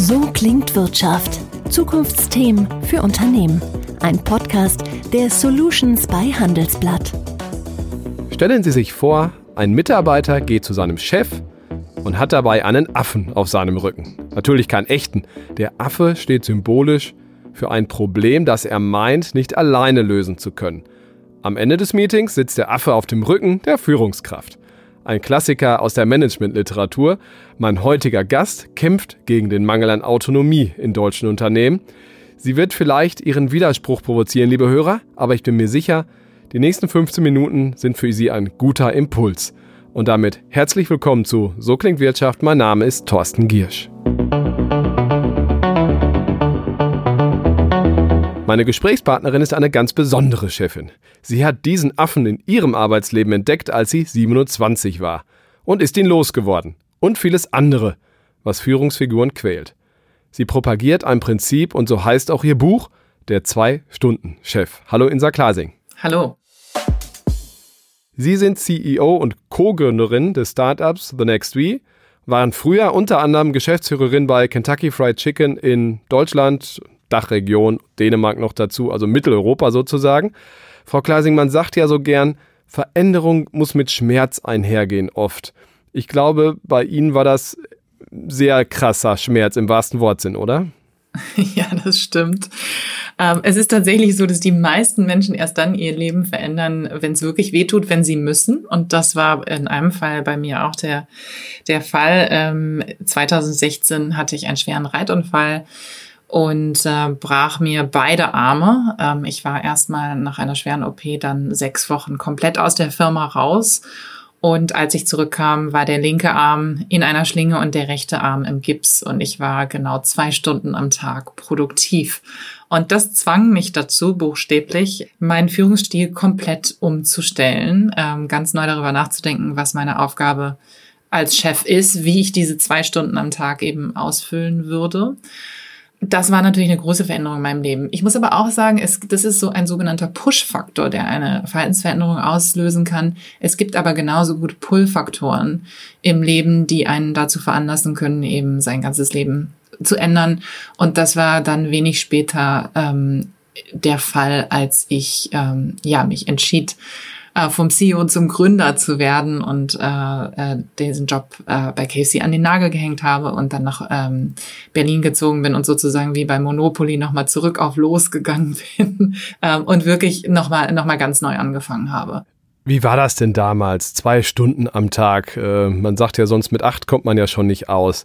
So klingt Wirtschaft. Zukunftsthemen für Unternehmen. Ein Podcast der Solutions bei Handelsblatt. Stellen Sie sich vor, ein Mitarbeiter geht zu seinem Chef und hat dabei einen Affen auf seinem Rücken. Natürlich keinen echten. Der Affe steht symbolisch für ein Problem, das er meint, nicht alleine lösen zu können. Am Ende des Meetings sitzt der Affe auf dem Rücken der Führungskraft. Ein Klassiker aus der Managementliteratur. Mein heutiger Gast kämpft gegen den Mangel an Autonomie in deutschen Unternehmen. Sie wird vielleicht Ihren Widerspruch provozieren, liebe Hörer, aber ich bin mir sicher, die nächsten 15 Minuten sind für Sie ein guter Impuls. Und damit herzlich willkommen zu So klingt Wirtschaft. Mein Name ist Thorsten Giersch. Meine Gesprächspartnerin ist eine ganz besondere Chefin. Sie hat diesen Affen in ihrem Arbeitsleben entdeckt, als sie 27 war. Und ist ihn losgeworden. Und vieles andere, was Führungsfiguren quält. Sie propagiert ein Prinzip und so heißt auch ihr Buch, der Zwei-Stunden-Chef. Hallo Insa Klasing. Hallo. Sie sind CEO und Co-Gründerin des Startups The Next We, waren früher unter anderem Geschäftsführerin bei Kentucky Fried Chicken in Deutschland, Dachregion, Dänemark noch dazu, also Mitteleuropa sozusagen. Frau Kleising, man sagt ja so gern, Veränderung muss mit Schmerz einhergehen oft. Ich glaube, bei Ihnen war das sehr krasser Schmerz im wahrsten Wortsinn, oder? Ja, das stimmt. Ähm, es ist tatsächlich so, dass die meisten Menschen erst dann ihr Leben verändern, wenn es wirklich wehtut, wenn sie müssen. Und das war in einem Fall bei mir auch der, der Fall. Ähm, 2016 hatte ich einen schweren Reitunfall und äh, brach mir beide Arme. Ähm, ich war erstmal nach einer schweren OP dann sechs Wochen komplett aus der Firma raus. Und als ich zurückkam, war der linke Arm in einer Schlinge und der rechte Arm im Gips. Und ich war genau zwei Stunden am Tag produktiv. Und das zwang mich dazu, buchstäblich meinen Führungsstil komplett umzustellen, ähm, ganz neu darüber nachzudenken, was meine Aufgabe als Chef ist, wie ich diese zwei Stunden am Tag eben ausfüllen würde das war natürlich eine große Veränderung in meinem Leben. Ich muss aber auch sagen, es, das ist so ein sogenannter Push-Faktor, der eine Verhaltensveränderung auslösen kann. Es gibt aber genauso gut Pull-Faktoren im Leben, die einen dazu veranlassen können, eben sein ganzes Leben zu ändern. Und das war dann wenig später ähm, der Fall, als ich ähm, ja mich entschied, äh, vom CEO zum Gründer zu werden und äh, äh, diesen Job äh, bei KFC an den Nagel gehängt habe und dann nach ähm, Berlin gezogen bin und sozusagen wie bei Monopoly nochmal zurück auf losgegangen bin ähm, und wirklich nochmal noch mal ganz neu angefangen habe. Wie war das denn damals? Zwei Stunden am Tag. Äh, man sagt ja sonst, mit acht kommt man ja schon nicht aus.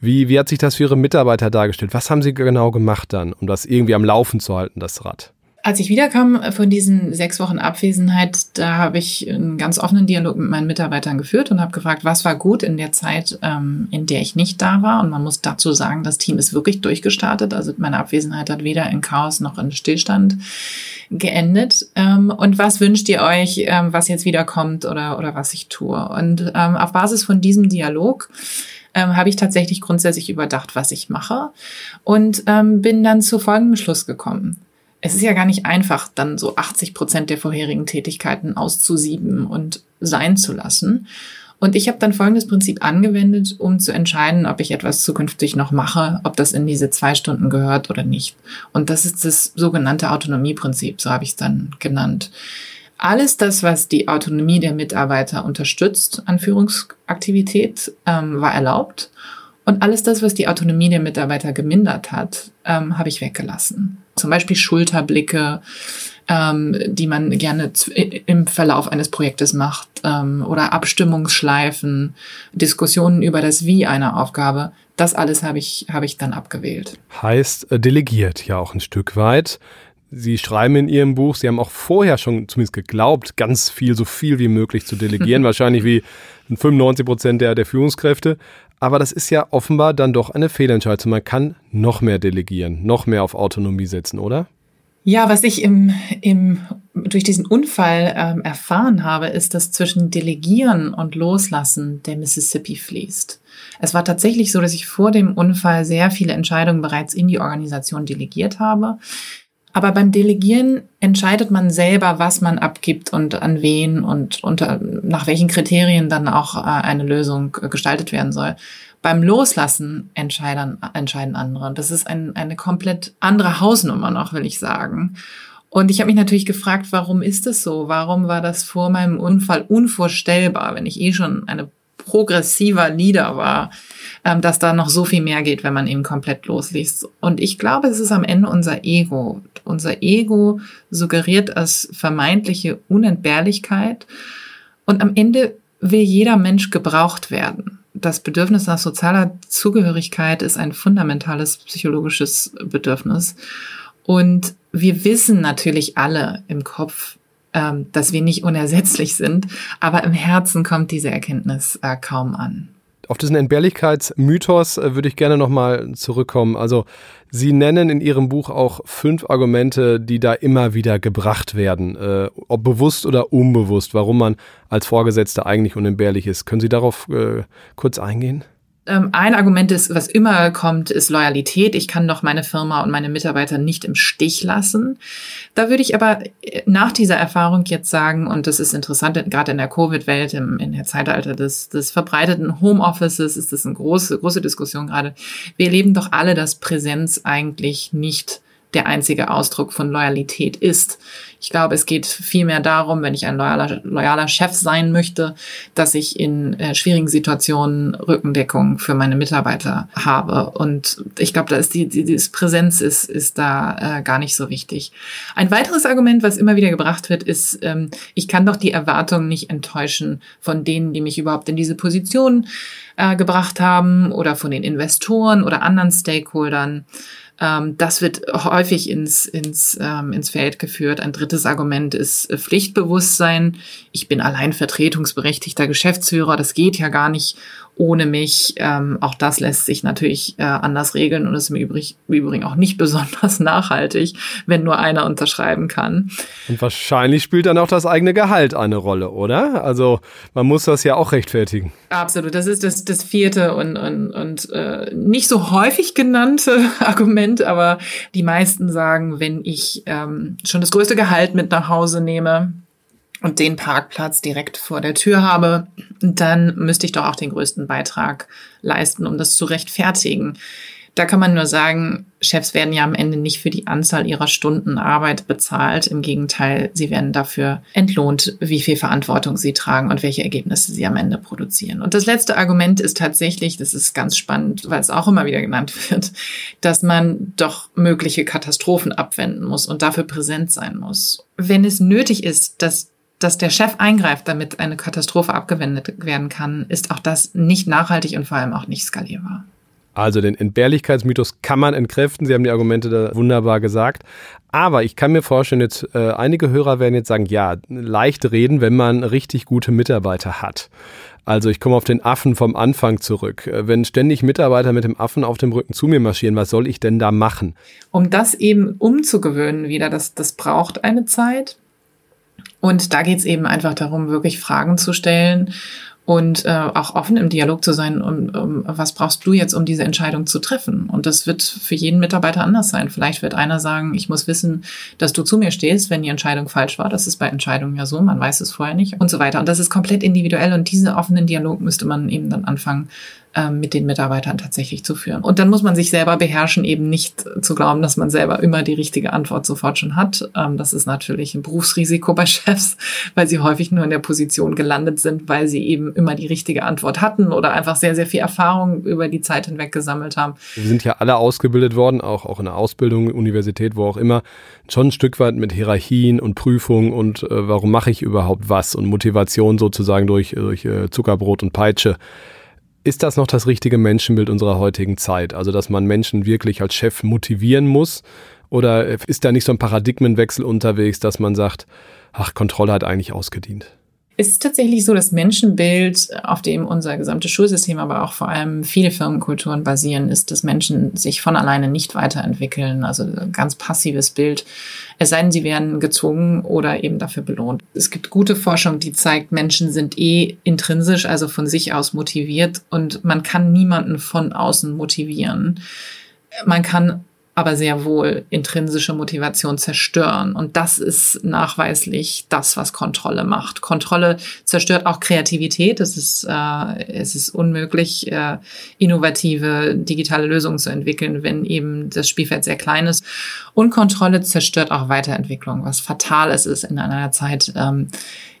Wie, wie hat sich das für Ihre Mitarbeiter dargestellt? Was haben Sie genau gemacht dann, um das irgendwie am Laufen zu halten, das Rad? Als ich wiederkam von diesen sechs Wochen Abwesenheit, da habe ich einen ganz offenen Dialog mit meinen Mitarbeitern geführt und habe gefragt, was war gut in der Zeit, ähm, in der ich nicht da war. Und man muss dazu sagen, das Team ist wirklich durchgestartet. Also meine Abwesenheit hat weder in Chaos noch in Stillstand geendet. Ähm, und was wünscht ihr euch, ähm, was jetzt wiederkommt oder, oder was ich tue? Und auf Basis von diesem Dialog habe ich tatsächlich grundsätzlich überdacht, was ich mache und ähm, bin dann zu folgendem Schluss gekommen es ist ja gar nicht einfach, dann so 80 Prozent der vorherigen Tätigkeiten auszusieben und sein zu lassen. Und ich habe dann folgendes Prinzip angewendet, um zu entscheiden, ob ich etwas zukünftig noch mache, ob das in diese zwei Stunden gehört oder nicht. Und das ist das sogenannte Autonomieprinzip, so habe ich es dann genannt. Alles das, was die Autonomie der Mitarbeiter unterstützt an Führungsaktivität, ähm, war erlaubt. Und alles das, was die Autonomie der Mitarbeiter gemindert hat, ähm, habe ich weggelassen. Zum Beispiel Schulterblicke, ähm, die man gerne im Verlauf eines Projektes macht ähm, oder Abstimmungsschleifen, Diskussionen über das Wie einer Aufgabe. Das alles habe ich, habe ich dann abgewählt. Heißt, äh, delegiert ja auch ein Stück weit. Sie schreiben in Ihrem Buch, Sie haben auch vorher schon zumindest geglaubt, ganz viel, so viel wie möglich zu delegieren, wahrscheinlich wie 95 Prozent der, der Führungskräfte. Aber das ist ja offenbar dann doch eine Fehlentscheidung. Man kann noch mehr delegieren, noch mehr auf Autonomie setzen, oder? Ja, was ich im, im, durch diesen Unfall ähm, erfahren habe, ist, dass zwischen Delegieren und Loslassen der Mississippi fließt. Es war tatsächlich so, dass ich vor dem Unfall sehr viele Entscheidungen bereits in die Organisation delegiert habe. Aber beim Delegieren entscheidet man selber, was man abgibt und an wen und unter, nach welchen Kriterien dann auch äh, eine Lösung gestaltet werden soll. Beim Loslassen entscheiden, entscheiden andere. Und das ist ein, eine komplett andere Hausnummer noch, will ich sagen. Und ich habe mich natürlich gefragt, warum ist das so? Warum war das vor meinem Unfall unvorstellbar, wenn ich eh schon eine progressiver Leader war, ähm, dass da noch so viel mehr geht, wenn man eben komplett losliest. Und ich glaube, es ist am Ende unser Ego. Unser Ego suggeriert als vermeintliche Unentbehrlichkeit. Und am Ende will jeder Mensch gebraucht werden. Das Bedürfnis nach sozialer Zugehörigkeit ist ein fundamentales psychologisches Bedürfnis. Und wir wissen natürlich alle im Kopf, ähm, dass wir nicht unersetzlich sind, aber im Herzen kommt diese Erkenntnis äh, kaum an. Auf diesen Entbehrlichkeitsmythos äh, würde ich gerne nochmal zurückkommen. Also Sie nennen in Ihrem Buch auch fünf Argumente, die da immer wieder gebracht werden, äh, ob bewusst oder unbewusst, warum man als Vorgesetzter eigentlich unentbehrlich ist. Können Sie darauf äh, kurz eingehen? Ähm, ein Argument ist, was immer kommt, ist Loyalität. Ich kann doch meine Firma und meine Mitarbeiter nicht im Stich lassen. Da würde ich aber äh, nach dieser Erfahrung jetzt sagen, und das ist interessant, gerade in der Covid-Welt, in der Zeitalter des, des verbreiteten Homeoffices ist das eine große, große Diskussion gerade. Wir erleben doch alle, dass Präsenz eigentlich nicht der einzige Ausdruck von Loyalität ist. Ich glaube, es geht vielmehr darum, wenn ich ein loyaler, loyaler Chef sein möchte, dass ich in äh, schwierigen Situationen Rückendeckung für meine Mitarbeiter habe. Und ich glaube, da ist die, die, die Präsenz ist, ist da äh, gar nicht so wichtig. Ein weiteres Argument, was immer wieder gebracht wird, ist, ähm, ich kann doch die Erwartungen nicht enttäuschen von denen, die mich überhaupt in diese Position äh, gebracht haben oder von den Investoren oder anderen Stakeholdern. Ähm, das wird häufig ins, ins, ähm, ins Feld geführt. Ein drittes Argument ist äh, Pflichtbewusstsein. Ich bin allein vertretungsberechtigter Geschäftsführer. Das geht ja gar nicht ohne mich. Ähm, auch das lässt sich natürlich äh, anders regeln und ist im Übrigen auch nicht besonders nachhaltig, wenn nur einer unterschreiben kann. Und wahrscheinlich spielt dann auch das eigene Gehalt eine Rolle, oder? Also man muss das ja auch rechtfertigen. Absolut, das ist das, das vierte und, und, und äh, nicht so häufig genannte Argument, aber die meisten sagen, wenn ich ähm, schon das größte Gehalt mit nach Hause nehme, und den Parkplatz direkt vor der Tür habe, dann müsste ich doch auch den größten Beitrag leisten, um das zu rechtfertigen. Da kann man nur sagen, Chefs werden ja am Ende nicht für die Anzahl ihrer Stunden Arbeit bezahlt. Im Gegenteil, sie werden dafür entlohnt, wie viel Verantwortung sie tragen und welche Ergebnisse sie am Ende produzieren. Und das letzte Argument ist tatsächlich, das ist ganz spannend, weil es auch immer wieder genannt wird, dass man doch mögliche Katastrophen abwenden muss und dafür präsent sein muss. Wenn es nötig ist, dass dass der Chef eingreift, damit eine Katastrophe abgewendet werden kann, ist auch das nicht nachhaltig und vor allem auch nicht skalierbar. Also den Entbehrlichkeitsmythos kann man entkräften. Sie haben die Argumente da wunderbar gesagt. Aber ich kann mir vorstellen, jetzt äh, einige Hörer werden jetzt sagen, ja, leicht reden, wenn man richtig gute Mitarbeiter hat. Also ich komme auf den Affen vom Anfang zurück. Äh, wenn ständig Mitarbeiter mit dem Affen auf dem Rücken zu mir marschieren, was soll ich denn da machen? Um das eben umzugewöhnen wieder, das, das braucht eine Zeit. Und da geht es eben einfach darum, wirklich Fragen zu stellen und äh, auch offen im Dialog zu sein, um, um, was brauchst du jetzt, um diese Entscheidung zu treffen? Und das wird für jeden Mitarbeiter anders sein. Vielleicht wird einer sagen, ich muss wissen, dass du zu mir stehst, wenn die Entscheidung falsch war. Das ist bei Entscheidungen ja so, man weiß es vorher nicht und so weiter. Und das ist komplett individuell und diesen offenen Dialog müsste man eben dann anfangen ähm, mit den Mitarbeitern tatsächlich zu führen. Und dann muss man sich selber beherrschen, eben nicht zu glauben, dass man selber immer die richtige Antwort sofort schon hat. Ähm, das ist natürlich ein Berufsrisiko bei Chefs, weil sie häufig nur in der Position gelandet sind, weil sie eben immer die richtige Antwort hatten oder einfach sehr, sehr viel Erfahrung über die Zeit hinweg gesammelt haben. Wir sind ja alle ausgebildet worden, auch, auch in der Ausbildung, Universität, wo auch immer, schon ein Stück weit mit Hierarchien und Prüfungen und äh, warum mache ich überhaupt was und Motivation sozusagen durch, durch äh, Zuckerbrot und Peitsche. Ist das noch das richtige Menschenbild unserer heutigen Zeit? Also, dass man Menschen wirklich als Chef motivieren muss? Oder ist da nicht so ein Paradigmenwechsel unterwegs, dass man sagt, ach, Kontrolle hat eigentlich ausgedient? Es ist tatsächlich so, das Menschenbild, auf dem unser gesamtes Schulsystem, aber auch vor allem viele Firmenkulturen basieren, ist, dass Menschen sich von alleine nicht weiterentwickeln. Also ein ganz passives Bild. Es sei denn, sie werden gezwungen oder eben dafür belohnt. Es gibt gute Forschung, die zeigt, Menschen sind eh intrinsisch, also von sich aus motiviert und man kann niemanden von außen motivieren. Man kann aber sehr wohl intrinsische Motivation zerstören. Und das ist nachweislich das, was Kontrolle macht. Kontrolle zerstört auch Kreativität. Es ist, äh, es ist unmöglich, äh, innovative digitale Lösungen zu entwickeln, wenn eben das Spielfeld sehr klein ist. Und Kontrolle zerstört auch Weiterentwicklung, was fatal ist, ist in einer Zeit, ähm,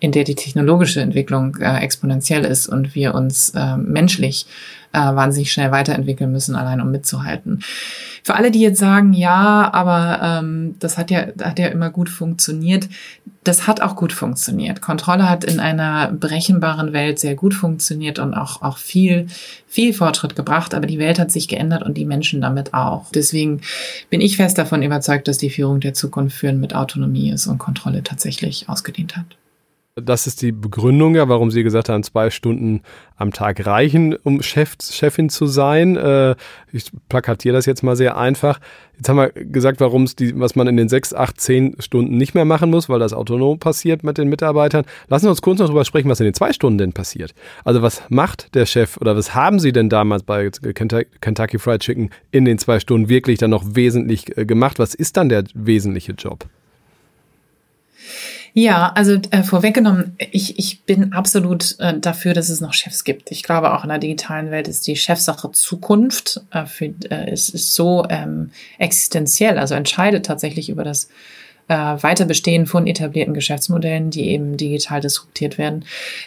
in der die technologische Entwicklung äh, exponentiell ist und wir uns äh, menschlich äh, wahnsinnig schnell weiterentwickeln müssen, allein um mitzuhalten. Für alle, die jetzt sagen, ja, aber ähm, das hat ja, hat ja immer gut funktioniert, das hat auch gut funktioniert. Kontrolle hat in einer berechenbaren Welt sehr gut funktioniert und auch, auch viel, viel Fortschritt gebracht, aber die Welt hat sich geändert und die Menschen damit auch. Deswegen bin ich fest davon überzeugt, dass die Führung der Zukunft führen mit Autonomie ist und Kontrolle tatsächlich ausgedient hat. Das ist die Begründung ja, warum Sie gesagt haben, zwei Stunden am Tag reichen, um Chef, Chefin zu sein. Äh, ich plakatiere das jetzt mal sehr einfach. Jetzt haben wir gesagt, warum es die, was man in den sechs, acht, zehn Stunden nicht mehr machen muss, weil das autonom passiert mit den Mitarbeitern. Lassen Sie uns kurz noch darüber sprechen, was in den zwei Stunden denn passiert. Also was macht der Chef oder was haben Sie denn damals bei Kentucky Fried Chicken in den zwei Stunden wirklich dann noch wesentlich äh, gemacht? Was ist dann der wesentliche Job? Ja, also äh, vorweggenommen, ich, ich bin absolut äh, dafür, dass es noch Chefs gibt. Ich glaube, auch in der digitalen Welt ist die Chefsache Zukunft. Äh, für, äh, es ist so ähm, existenziell, also entscheidet tatsächlich über das äh, Weiterbestehen von etablierten Geschäftsmodellen, die eben digital disruptiert werden,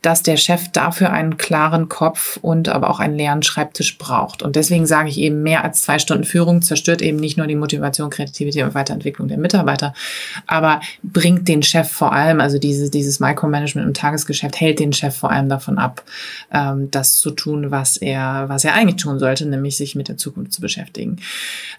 dass der Chef dafür einen klaren Kopf und aber auch einen leeren Schreibtisch braucht. Und deswegen sage ich eben, mehr als zwei Stunden Führung zerstört eben nicht nur die Motivation, Kreativität und Weiterentwicklung der Mitarbeiter, aber bringt den Chef vor allem, also dieses, dieses Micromanagement im Tagesgeschäft hält den Chef vor allem davon ab, ähm, das zu tun, was er, was er eigentlich tun sollte, nämlich sich mit der Zukunft zu beschäftigen.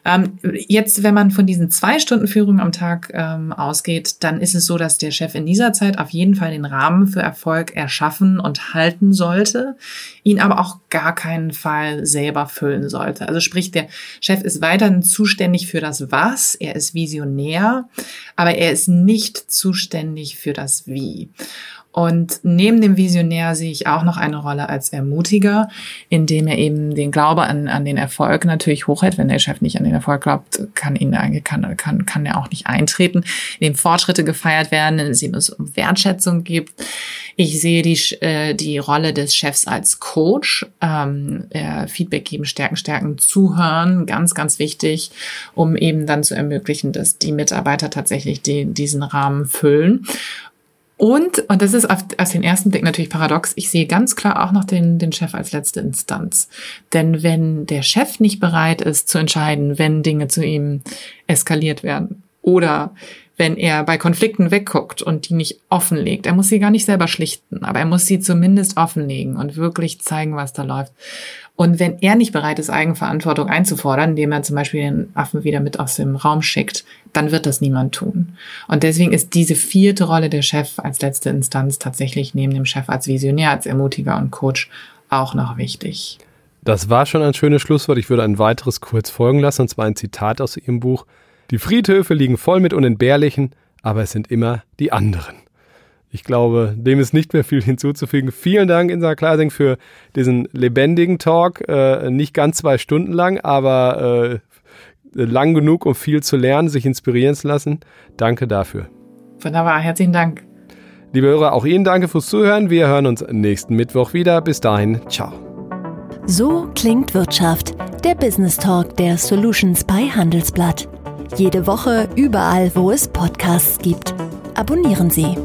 Ähm, jetzt, wenn man von diesen zwei Stunden Führung am Tag ähm, ähm, ausgeht, dann ist es so, dass der Chef in dieser Zeit auf jeden Fall den Rahmen für Erfolg erschaffen und halten sollte, ihn aber auch gar keinen Fall selber füllen sollte. Also sprich, der Chef ist weiterhin zuständig für das Was, er ist visionär, aber er ist nicht zuständig für das Wie. Und neben dem Visionär sehe ich auch noch eine Rolle als Ermutiger, indem er eben den Glaube an, an den Erfolg natürlich hochhält. Wenn der Chef nicht an den Erfolg glaubt, kann ihn kann, kann, kann er auch nicht eintreten. Indem Fortschritte gefeiert werden, indem es um Wertschätzung gibt. Ich sehe die, äh, die Rolle des Chefs als Coach, ähm, äh, Feedback geben, stärken, stärken, zuhören, ganz, ganz wichtig, um eben dann zu ermöglichen, dass die Mitarbeiter tatsächlich die, diesen Rahmen füllen. Und, und das ist auf, aus den ersten Blick natürlich paradox, ich sehe ganz klar auch noch den, den Chef als letzte Instanz. Denn wenn der Chef nicht bereit ist zu entscheiden, wenn Dinge zu ihm eskaliert werden oder wenn er bei Konflikten wegguckt und die nicht offenlegt, er muss sie gar nicht selber schlichten, aber er muss sie zumindest offenlegen und wirklich zeigen, was da läuft. Und wenn er nicht bereit ist, Eigenverantwortung einzufordern, indem er zum Beispiel den Affen wieder mit aus dem Raum schickt, dann wird das niemand tun. Und deswegen ist diese vierte Rolle der Chef als letzte Instanz tatsächlich neben dem Chef als Visionär, als Ermutiger und Coach auch noch wichtig. Das war schon ein schönes Schlusswort. Ich würde ein weiteres kurz folgen lassen, und zwar ein Zitat aus Ihrem Buch. Die Friedhöfe liegen voll mit Unentbehrlichen, aber es sind immer die anderen. Ich glaube, dem ist nicht mehr viel hinzuzufügen. Vielen Dank, Insa Klasing, für diesen lebendigen Talk. Äh, nicht ganz zwei Stunden lang, aber äh, lang genug, um viel zu lernen, sich inspirieren zu lassen. Danke dafür. Wunderbar, herzlichen Dank. Liebe Hörer, auch Ihnen danke fürs Zuhören. Wir hören uns nächsten Mittwoch wieder. Bis dahin, ciao. So klingt Wirtschaft, der Business Talk der Solutions bei Handelsblatt. Jede Woche überall, wo es Podcasts gibt. Abonnieren Sie.